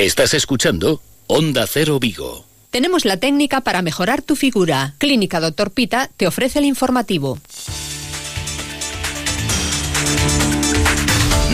Estás escuchando Onda Cero Vigo. Tenemos la técnica para mejorar tu figura. Clínica Doctor Pita te ofrece el informativo.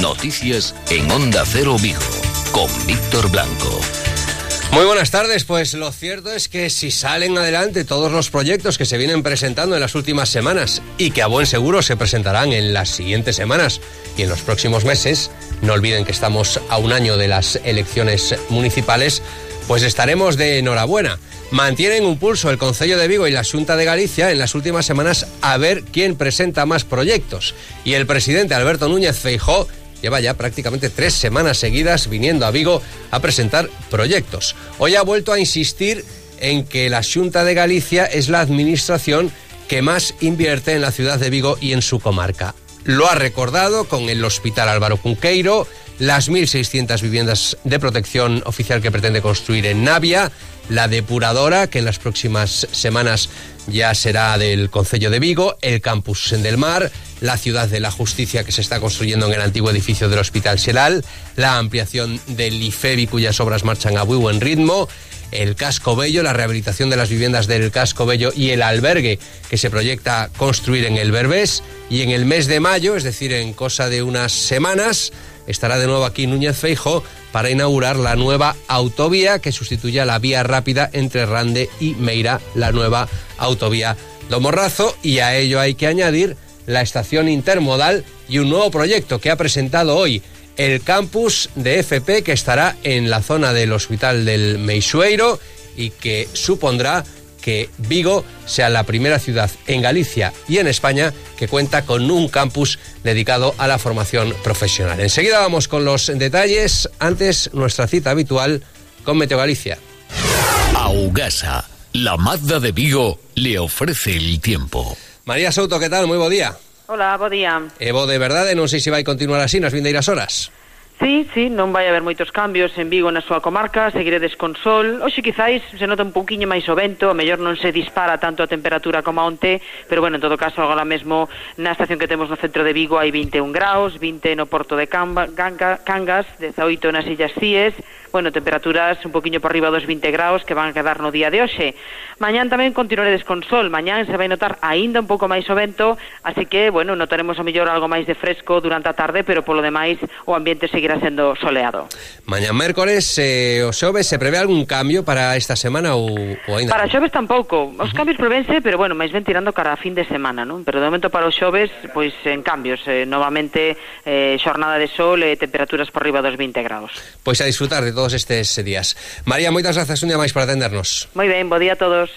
Noticias en Onda Cero Vigo con Víctor Blanco. Muy buenas tardes, pues lo cierto es que si salen adelante todos los proyectos que se vienen presentando en las últimas semanas y que a buen seguro se presentarán en las siguientes semanas y en los próximos meses, no olviden que estamos a un año de las elecciones municipales, pues estaremos de enhorabuena. Mantienen un pulso el Concello de Vigo y la Junta de Galicia en las últimas semanas a ver quién presenta más proyectos. Y el presidente Alberto Núñez Feijó lleva ya prácticamente tres semanas seguidas viniendo a Vigo a presentar proyectos. Hoy ha vuelto a insistir en que la Junta de Galicia es la administración que más invierte en la ciudad de Vigo y en su comarca. Lo ha recordado con el Hospital Álvaro Cunqueiro, las 1.600 viviendas de protección oficial que pretende construir en Navia, la depuradora, que en las próximas semanas ya será del Concello de Vigo, el campus en Del Mar, la ciudad de la justicia que se está construyendo en el antiguo edificio del Hospital Xelal, la ampliación del IFEBI cuyas obras marchan a muy buen ritmo, el Casco Bello, la rehabilitación de las viviendas del Casco Bello y el albergue que se proyecta construir en el Berbés y en el mes de mayo, es decir, en cosa de unas semanas, estará de nuevo aquí Núñez Feijo para inaugurar la nueva autovía que sustituye a la vía rápida entre Rande y Meira, la nueva autovía Domorrazo y a ello hay que añadir la estación intermodal y un nuevo proyecto que ha presentado hoy el campus de FP que estará en la zona del Hospital del Meixueiro y que supondrá que Vigo sea la primera ciudad en Galicia y en España que cuenta con un campus dedicado a la formación profesional. Enseguida vamos con los detalles, antes nuestra cita habitual con Meteo Galicia. Augasa, la Mazda de Vigo, le ofrece el tiempo. María Souto, ¿qué tal? Muy buen día. Hola, bo día. E bo de verdade, non sei se vai continuar así nas vindeiras horas. Sí, sí, non vai haber moitos cambios en Vigo na súa comarca, seguiredes con sol. Hoxe quizáis se nota un pouquiño máis o vento, a mellor non se dispara tanto a temperatura como a onte, pero bueno, en todo caso, agora mesmo na estación que temos no centro de Vigo hai 21 graus, 20 no Porto de Camba, Ganga, Cangas, 18 nas Illas Cíes, bueno, temperaturas un poquinho por arriba dos 20 graus que van a quedar no día de hoxe. Mañán tamén continuaredes con sol, mañán se vai notar aínda un pouco máis o vento, así que, bueno, notaremos a mellor algo máis de fresco durante a tarde, pero polo demais o ambiente seguirá seguirá sendo soleado. Mañá mércores, eh, o xoves, se prevé algún cambio para esta semana ou, ou ainda? Para xoves tampouco. Os cambios prevense, pero bueno, máis ben tirando cara a fin de semana, non? Pero de momento para os xoves, pois en cambios. Eh, novamente, eh, xornada de sol e eh, temperaturas por riba dos 20 graus. Pois a disfrutar de todos estes días. María, moitas grazas un día máis para atendernos. Moi ben, bo día a todos.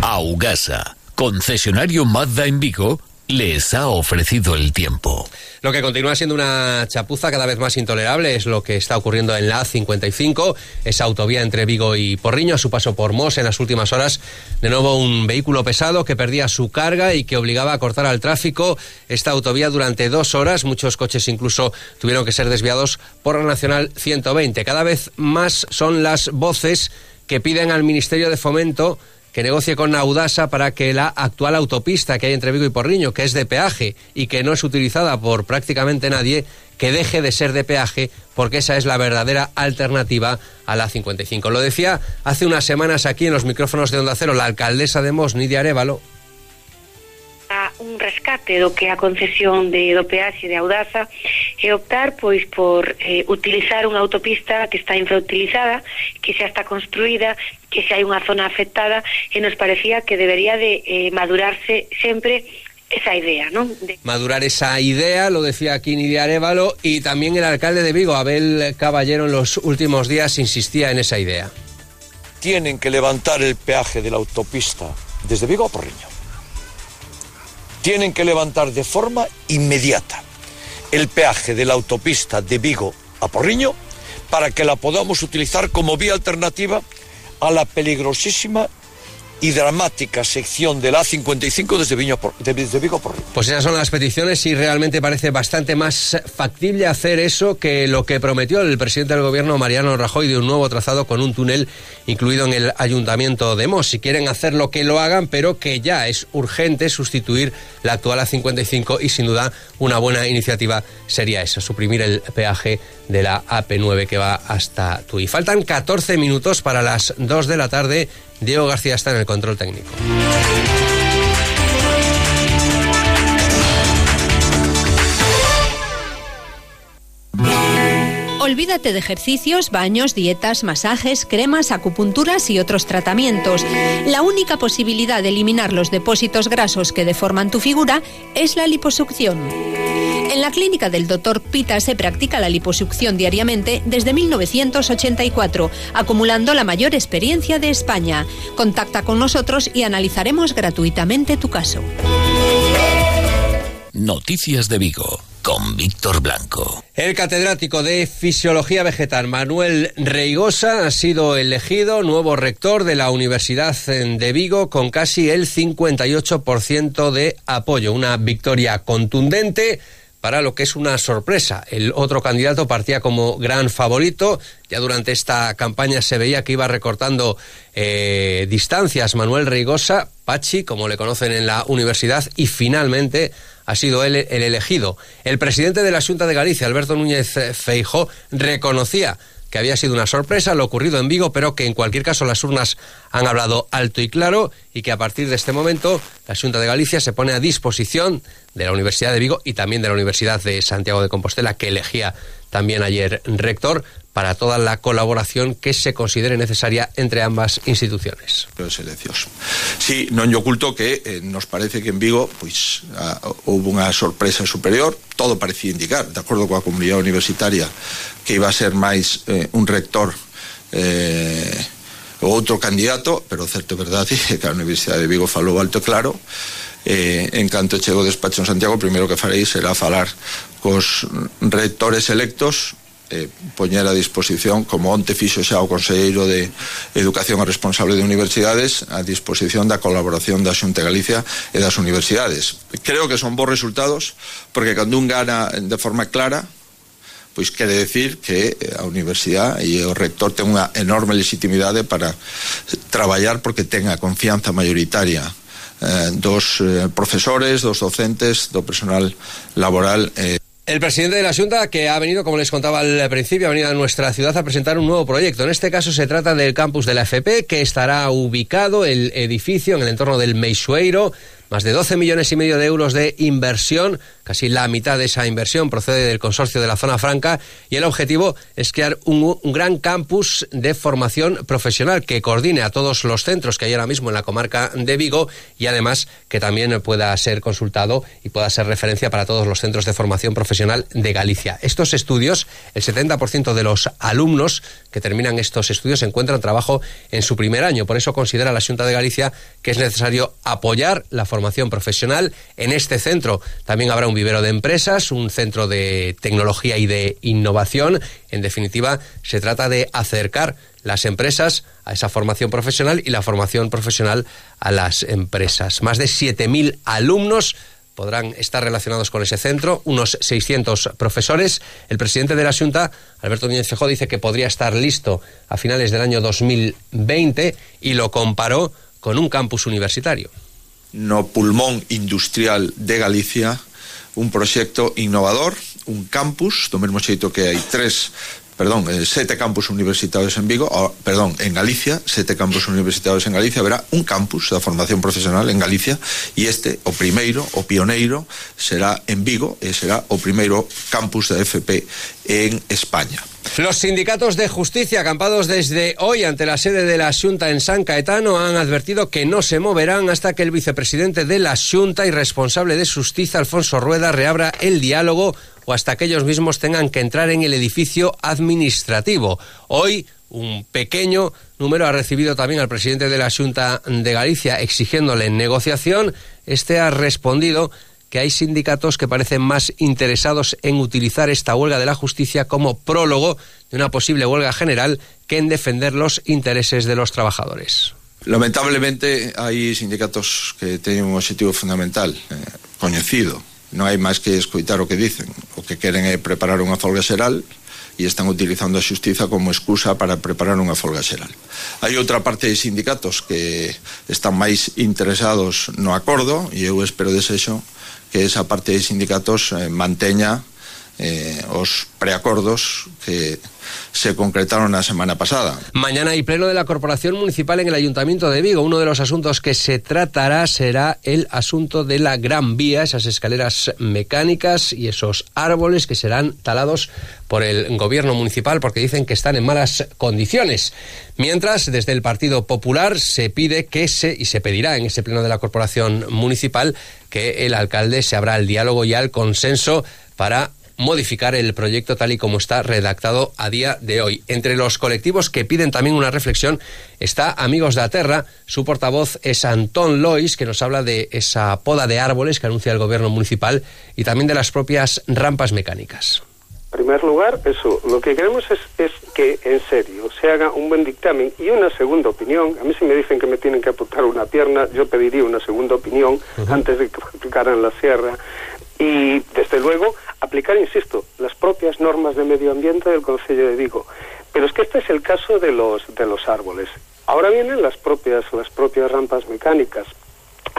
Augasa, concesionario Mazda en Vigo, les ha ofrecido el tiempo. Lo que continúa siendo una chapuza cada vez más intolerable es lo que está ocurriendo en la A55, esa autovía entre Vigo y Porriño, a su paso por Mos en las últimas horas. De nuevo un vehículo pesado que perdía su carga y que obligaba a cortar al tráfico esta autovía durante dos horas. Muchos coches incluso tuvieron que ser desviados por la Nacional 120. Cada vez más son las voces que piden al Ministerio de Fomento que negocie con Audasa para que la actual autopista que hay entre Vigo y Porriño, que es de peaje y que no es utilizada por prácticamente nadie, que deje de ser de peaje porque esa es la verdadera alternativa a la 55. Lo decía hace unas semanas aquí en los micrófonos de Onda Cero la alcaldesa de Mos, Nidia Arevalo, un rescate do que a concesión de, do peaxe de Audasa e optar pois por eh, utilizar unha autopista que está infrautilizada, que xa está construída, que xa hai unha zona afectada e nos parecía que debería de eh, madurarse sempre esa idea, ¿no? De... Madurar esa idea, lo decía aquí Nidia Arevalo, y también el alcalde de Vigo, Abel Caballero, en los últimos días insistía en esa idea. Tienen que levantar el peaje de la autopista desde Vigo a Porriño tienen que levantar de forma inmediata el peaje de la autopista de Vigo a Porriño para que la podamos utilizar como vía alternativa a la peligrosísima y dramática sección de la A55 desde, Viño por, desde Vigo por. Pues esas son las peticiones y realmente parece bastante más factible hacer eso que lo que prometió el presidente del gobierno Mariano Rajoy de un nuevo trazado con un túnel incluido en el ayuntamiento de Mos. Si quieren hacerlo que lo hagan, pero que ya es urgente sustituir la actual A55 y sin duda una buena iniciativa sería esa, suprimir el peaje de la AP9 que va hasta Tui. Faltan 14 minutos para las 2 de la tarde. Diego García está en el control técnico. Olvídate de ejercicios, baños, dietas, masajes, cremas, acupunturas y otros tratamientos. La única posibilidad de eliminar los depósitos grasos que deforman tu figura es la liposucción. En la clínica del Dr. Pita se practica la liposucción diariamente desde 1984, acumulando la mayor experiencia de España. Contacta con nosotros y analizaremos gratuitamente tu caso. Noticias de Vigo con Víctor Blanco. El catedrático de Fisiología Vegetal Manuel Reigosa ha sido elegido nuevo rector de la Universidad de Vigo con casi el 58% de apoyo. Una victoria contundente para lo que es una sorpresa. El otro candidato partía como gran favorito. Ya durante esta campaña se veía que iba recortando eh, distancias Manuel Reigosa, Pachi, como le conocen en la universidad, y finalmente ha sido él el elegido. El presidente de la Junta de Galicia, Alberto Núñez Feijó, reconocía que había sido una sorpresa lo ocurrido en Vigo, pero que en cualquier caso las urnas han hablado alto y claro y que a partir de este momento la Junta de Galicia se pone a disposición de la Universidad de Vigo y también de la Universidad de Santiago de Compostela, que elegía también ayer rector, para toda la colaboración que se considere necesaria entre ambas instituciones. Sí, non yo oculto que eh, nos parece que en Vigo pois a, houve unha sorpresa superior, todo parecía indicar, de acordo coa comunidade universitaria, que iba a ser máis eh, un rector eh, o outro candidato, pero certo é verdade que a Universidade de Vigo falou alto e claro, eh, en canto chego despacho en Santiago, o primeiro que farei será falar cos rectores electos eh, poñer a disposición, como onte fixo xa o Conselleiro de Educación e responsable de universidades, a disposición da colaboración da Xunta Galicia e das universidades. Creo que son bons resultados, porque cando un gana de forma clara, pois quere decir que a universidade e o rector ten unha enorme legitimidade para traballar porque ten a confianza mayoritaria eh, dos eh, profesores, dos docentes, do personal laboral eh, el presidente de la Junta, que ha venido, como les contaba al principio, ha venido a nuestra ciudad a presentar un nuevo proyecto. En este caso se trata del campus de la FP, que estará ubicado el edificio en el entorno del Meixueiro, más de 12 millones y medio de euros de inversión, casi la mitad de esa inversión procede del consorcio de la zona franca y el objetivo es crear un, gran campus de formación profesional que coordine a todos los centros que hay ahora mismo en la comarca de Vigo y además que también pueda ser consultado y pueda ser referencia para todos los centros de formación profesional de Galicia. Estos estudios, el 70% de los alumnos que terminan estos estudios encuentran trabajo en su primer año. Por eso considera la Junta de Galicia que es necesario apoyar la formación formación profesional. En este centro también habrá un vivero de empresas, un centro de tecnología y de innovación. En definitiva, se trata de acercar las empresas a esa formación profesional y la formación profesional a las empresas. Más de 7.000 alumnos podrán estar relacionados con ese centro, unos 600 profesores. El presidente de la Junta, Alberto Núñez Feijóo, dice que podría estar listo a finales del año 2020 y lo comparó con un campus universitario no pulmón industrial de Galicia un proxecto innovador, un campus, mesmo xeito que hai tres perdón, eh, sete campus universitarios en Vigo, perdón, en Galicia, sete campus universitarios en Galicia, haberá un campus da formación profesional en Galicia e este, o primeiro, o pioneiro, será en Vigo e será o primeiro campus da FP en España. Los sindicatos de justicia acampados desde hoy ante la sede de la Junta en San Caetano han advertido que no se moverán hasta que el vicepresidente de la Junta y responsable de justicia, Alfonso Rueda, reabra el diálogo o hasta que ellos mismos tengan que entrar en el edificio administrativo. Hoy un pequeño número ha recibido también al presidente de la Junta de Galicia exigiéndole negociación. Este ha respondido que hay sindicatos que parecen más interesados en utilizar esta huelga de la justicia como prólogo de una posible huelga general que en defender los intereses de los trabajadores. Lamentablemente hai sindicatos que teñen un objetivo fundamental eh, coñecido non hai máis que escoitar o que dicen. O que queren é preparar unha folga xeral e están utilizando a xustiza como excusa para preparar unha folga xeral. Hai outra parte de sindicatos que están máis interesados no acordo e eu espero desexo que esa parte de sindicatos eh, manteña eh, os preacordos que se concretaron la semana pasada. Mañana hay pleno de la Corporación Municipal en el Ayuntamiento de Vigo. Uno de los asuntos que se tratará será el asunto de la Gran Vía, esas escaleras mecánicas y esos árboles que serán talados por el gobierno municipal porque dicen que están en malas condiciones. Mientras, desde el Partido Popular se pide que se, y se pedirá en ese pleno de la Corporación Municipal, que el alcalde se abra al diálogo y al consenso para modificar el proyecto tal y como está redactado a día de hoy. Entre los colectivos que piden también una reflexión está Amigos de Aterra. Su portavoz es Antón Lois, que nos habla de esa poda de árboles que anuncia el gobierno municipal y también de las propias rampas mecánicas. En primer lugar, eso, lo que queremos es, es, que en serio se haga un buen dictamen y una segunda opinión. A mí si me dicen que me tienen que apuntar una pierna, yo pediría una segunda opinión uh -huh. antes de que aplicaran la sierra. Y desde luego aplicar, insisto, las propias normas de medio ambiente del Consejo de Vigo. Pero es que este es el caso de los, de los árboles. Ahora vienen las propias, las propias rampas mecánicas.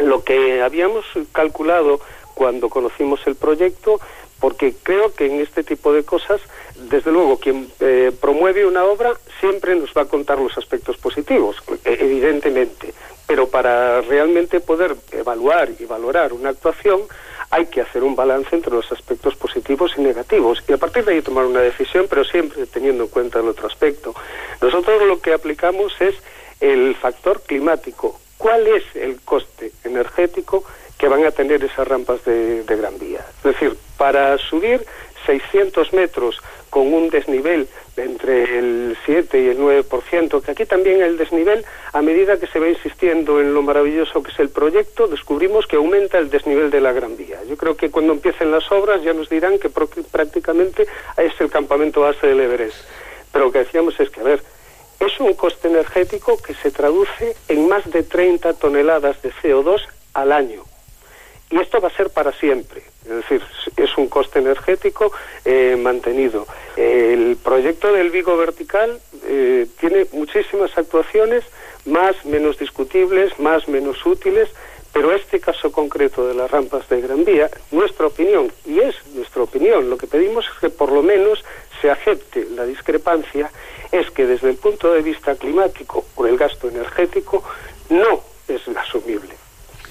Lo que habíamos calculado cuando conocimos el proyecto, porque creo que en este tipo de cosas, desde luego, quien eh, promueve una obra siempre nos va a contar los aspectos positivos, evidentemente. Pero para realmente poder evaluar y valorar una actuación, hay que hacer un balance entre los aspectos positivos y negativos y a partir de ahí tomar una decisión, pero siempre teniendo en cuenta el otro aspecto. Nosotros lo que aplicamos es el factor climático. ¿Cuál es el coste energético que van a tener esas rampas de, Gran Vía? Es decir, para subir 600 metros con un desnivel de entre el 7 y el 9%, que aquí también el desnivel, a medida que se va insistiendo en lo maravilloso que es el proyecto, descubrimos que aumenta el desnivel de la Gran Vía. Yo creo que cuando empiecen las obras ya nos dirán que prácticamente es el campamento base del Everest. Pero lo que decíamos es que, a ver, es un coste energético que se traduce en más de 30 toneladas de CO2 al año. Y esto va a ser para siempre. Es decir, es un coste energético eh, mantenido. El proyecto del Vigo Vertical eh, tiene muchísimas actuaciones, más, menos discutibles, más, menos útiles, pero este caso concreto de las rampas de Gran Vía, nuestra opinión, y es nuestra opinión, lo que pedimos es que por lo menos se acepte la discrepancia, es que desde el punto de vista climático o el gasto energético no es asumible.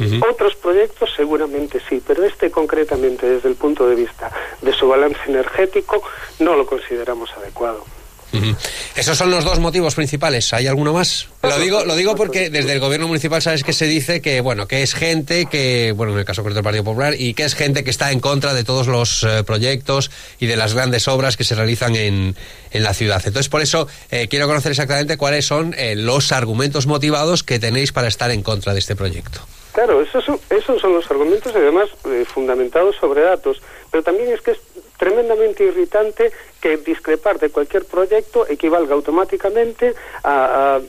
Uh -huh. Otros proyectos seguramente sí, pero este concretamente desde el punto de vista de su balance energético no lo consideramos adecuado. Uh -huh. Esos son los dos motivos principales. ¿Hay alguno más? Lo digo, lo digo porque desde el gobierno municipal sabes que se dice que bueno que es gente que bueno en el caso concreto del Partido Popular y que es gente que está en contra de todos los eh, proyectos y de las grandes obras que se realizan en, en la ciudad. Entonces por eso eh, quiero conocer exactamente cuáles son eh, los argumentos motivados que tenéis para estar en contra de este proyecto. Claro, esos son, esos son los argumentos, además, eh, fundamentados sobre datos. Pero también es que es tremendamente irritante que discrepar de cualquier proyecto equivalga automáticamente a, a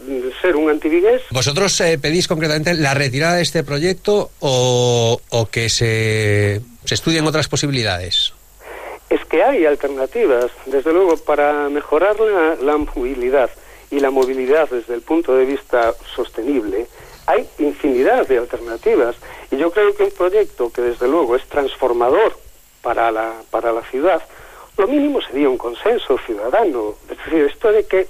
ser un antivigués. ¿Vosotros eh, pedís concretamente la retirada de este proyecto o, o que se, se estudien otras posibilidades? Es que hay alternativas, desde luego, para mejorar la, la movilidad y la movilidad desde el punto de vista sostenible de alternativas y yo creo que un proyecto que desde luego es transformador para la, para la ciudad, lo mínimo sería un consenso ciudadano. Es decir, esto de que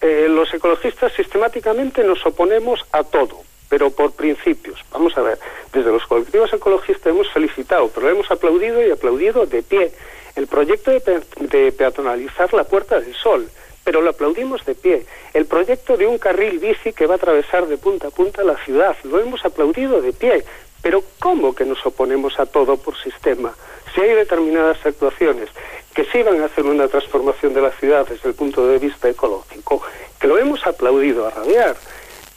eh, los ecologistas sistemáticamente nos oponemos a todo, pero por principios. Vamos a ver, desde los colectivos ecologistas hemos felicitado, pero hemos aplaudido y aplaudido de pie el proyecto de, pe de peatonalizar la Puerta del Sol pero lo aplaudimos de pie. El proyecto de un carril bici que va a atravesar de punta a punta la ciudad, lo hemos aplaudido de pie. Pero ¿cómo que nos oponemos a todo por sistema? Si hay determinadas actuaciones que sí van a hacer una transformación de la ciudad desde el punto de vista ecológico, que lo hemos aplaudido a rabiar,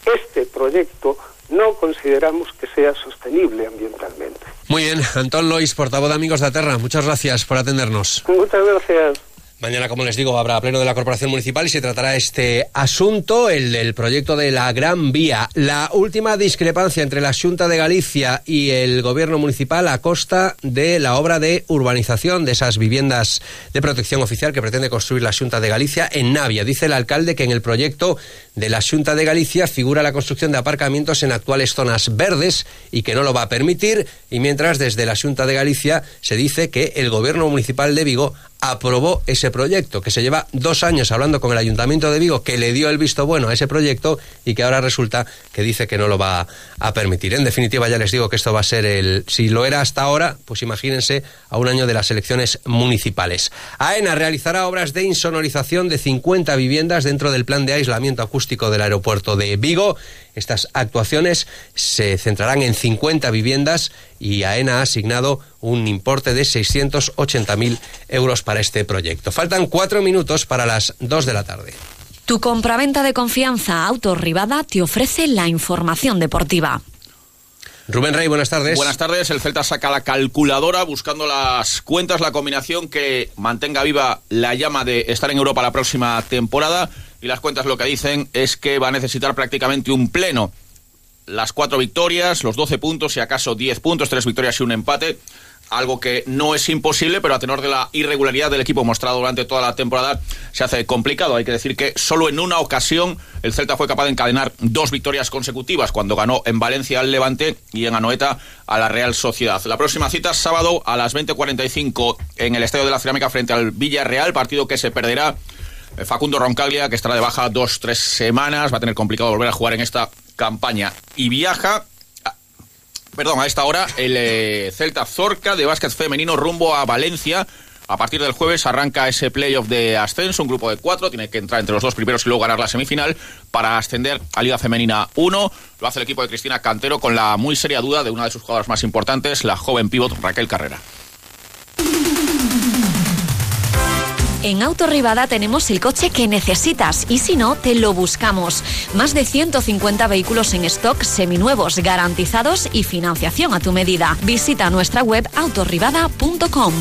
este proyecto no consideramos que sea sostenible ambientalmente. Muy bien, Antón Lois, portavoz de Amigos de Aterra, muchas gracias por atendernos. Muchas gracias. Mañana, como les digo, habrá pleno de la Corporación Municipal y se tratará este asunto, el, el proyecto de la Gran Vía. La última discrepancia entre la Junta de Galicia y el Gobierno Municipal a costa de la obra de urbanización de esas viviendas de protección oficial que pretende construir la Junta de Galicia en Navia. Dice el alcalde que en el proyecto de la Junta de Galicia figura la construcción de aparcamientos en actuales zonas verdes y que no lo va a permitir. Y mientras desde la Junta de Galicia se dice que el Gobierno Municipal de Vigo aprobó ese proyecto, que se lleva dos años hablando con el Ayuntamiento de Vigo, que le dio el visto bueno a ese proyecto y que ahora resulta que dice que no lo va a permitir. En definitiva, ya les digo que esto va a ser el... Si lo era hasta ahora, pues imagínense a un año de las elecciones municipales. AENA realizará obras de insonorización de 50 viviendas dentro del plan de aislamiento acústico del aeropuerto de Vigo. Estas actuaciones se centrarán en 50 viviendas y AENA ha asignado un importe de 680.000 euros para este proyecto. Faltan cuatro minutos para las dos de la tarde. Tu compraventa de confianza Autorribada te ofrece la información deportiva. Rubén Rey, buenas tardes. Buenas tardes. El Celta saca la calculadora buscando las cuentas, la combinación que mantenga viva la llama de estar en Europa la próxima temporada. Y las cuentas lo que dicen es que va a necesitar prácticamente un pleno. Las cuatro victorias, los 12 puntos, si acaso 10 puntos, tres victorias y un empate algo que no es imposible, pero a tenor de la irregularidad del equipo mostrado durante toda la temporada, se hace complicado. Hay que decir que solo en una ocasión el Celta fue capaz de encadenar dos victorias consecutivas, cuando ganó en Valencia al Levante y en Anoeta a la Real Sociedad. La próxima cita sábado a las 20.45 en el Estadio de la Cerámica frente al Villarreal, partido que se perderá Facundo Roncaglia, que estará de baja dos, tres semanas, va a tener complicado volver a jugar en esta campaña. Y viaja perdón, a esta hora, el eh, Celta Zorca de básquet femenino rumbo a Valencia. A partir del jueves arranca ese playoff de ascenso, un grupo de cuatro, tiene que entrar entre los dos primeros y luego ganar la semifinal para ascender a Liga Femenina 1. Lo hace el equipo de Cristina Cantero con la muy seria duda de una de sus jugadoras más importantes, la joven pívot Raquel Carrera. En Autorribada tenemos el coche que necesitas y si no, te lo buscamos. Más de 150 vehículos en stock seminuevos, garantizados y financiación a tu medida. Visita nuestra web autorribada.com.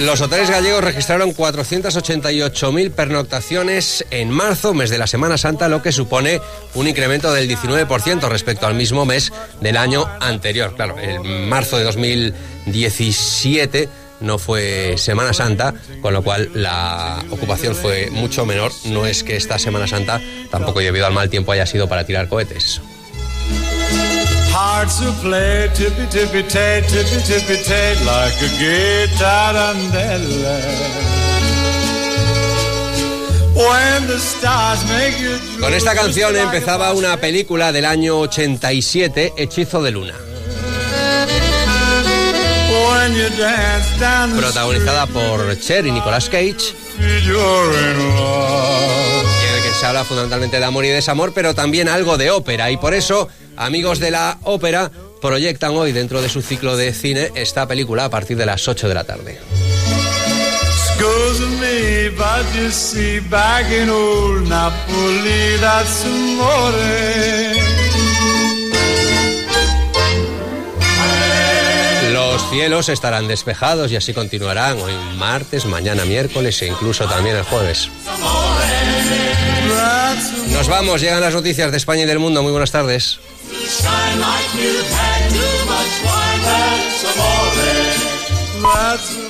Los hoteles gallegos registraron 488.000 pernoctaciones en marzo, mes de la Semana Santa, lo que supone un incremento del 19% respecto al mismo mes del año anterior. Claro, en marzo de 2017 no fue Semana Santa, con lo cual la ocupación fue mucho menor. No es que esta Semana Santa, tampoco debido al mal tiempo, haya sido para tirar cohetes. Con esta canción empezaba una película del año 87, Hechizo de Luna. Protagonizada por Cher y Nicolas Cage. Que se habla fundamentalmente de amor y desamor, pero también algo de ópera. Y por eso Amigos de la ópera proyectan hoy dentro de su ciclo de cine esta película a partir de las 8 de la tarde. Los cielos estarán despejados y así continuarán hoy martes, mañana miércoles e incluso también el jueves. Nos vamos, llegan las noticias de España y del mundo. Muy buenas tardes. Shine like you've had too much wine. That's.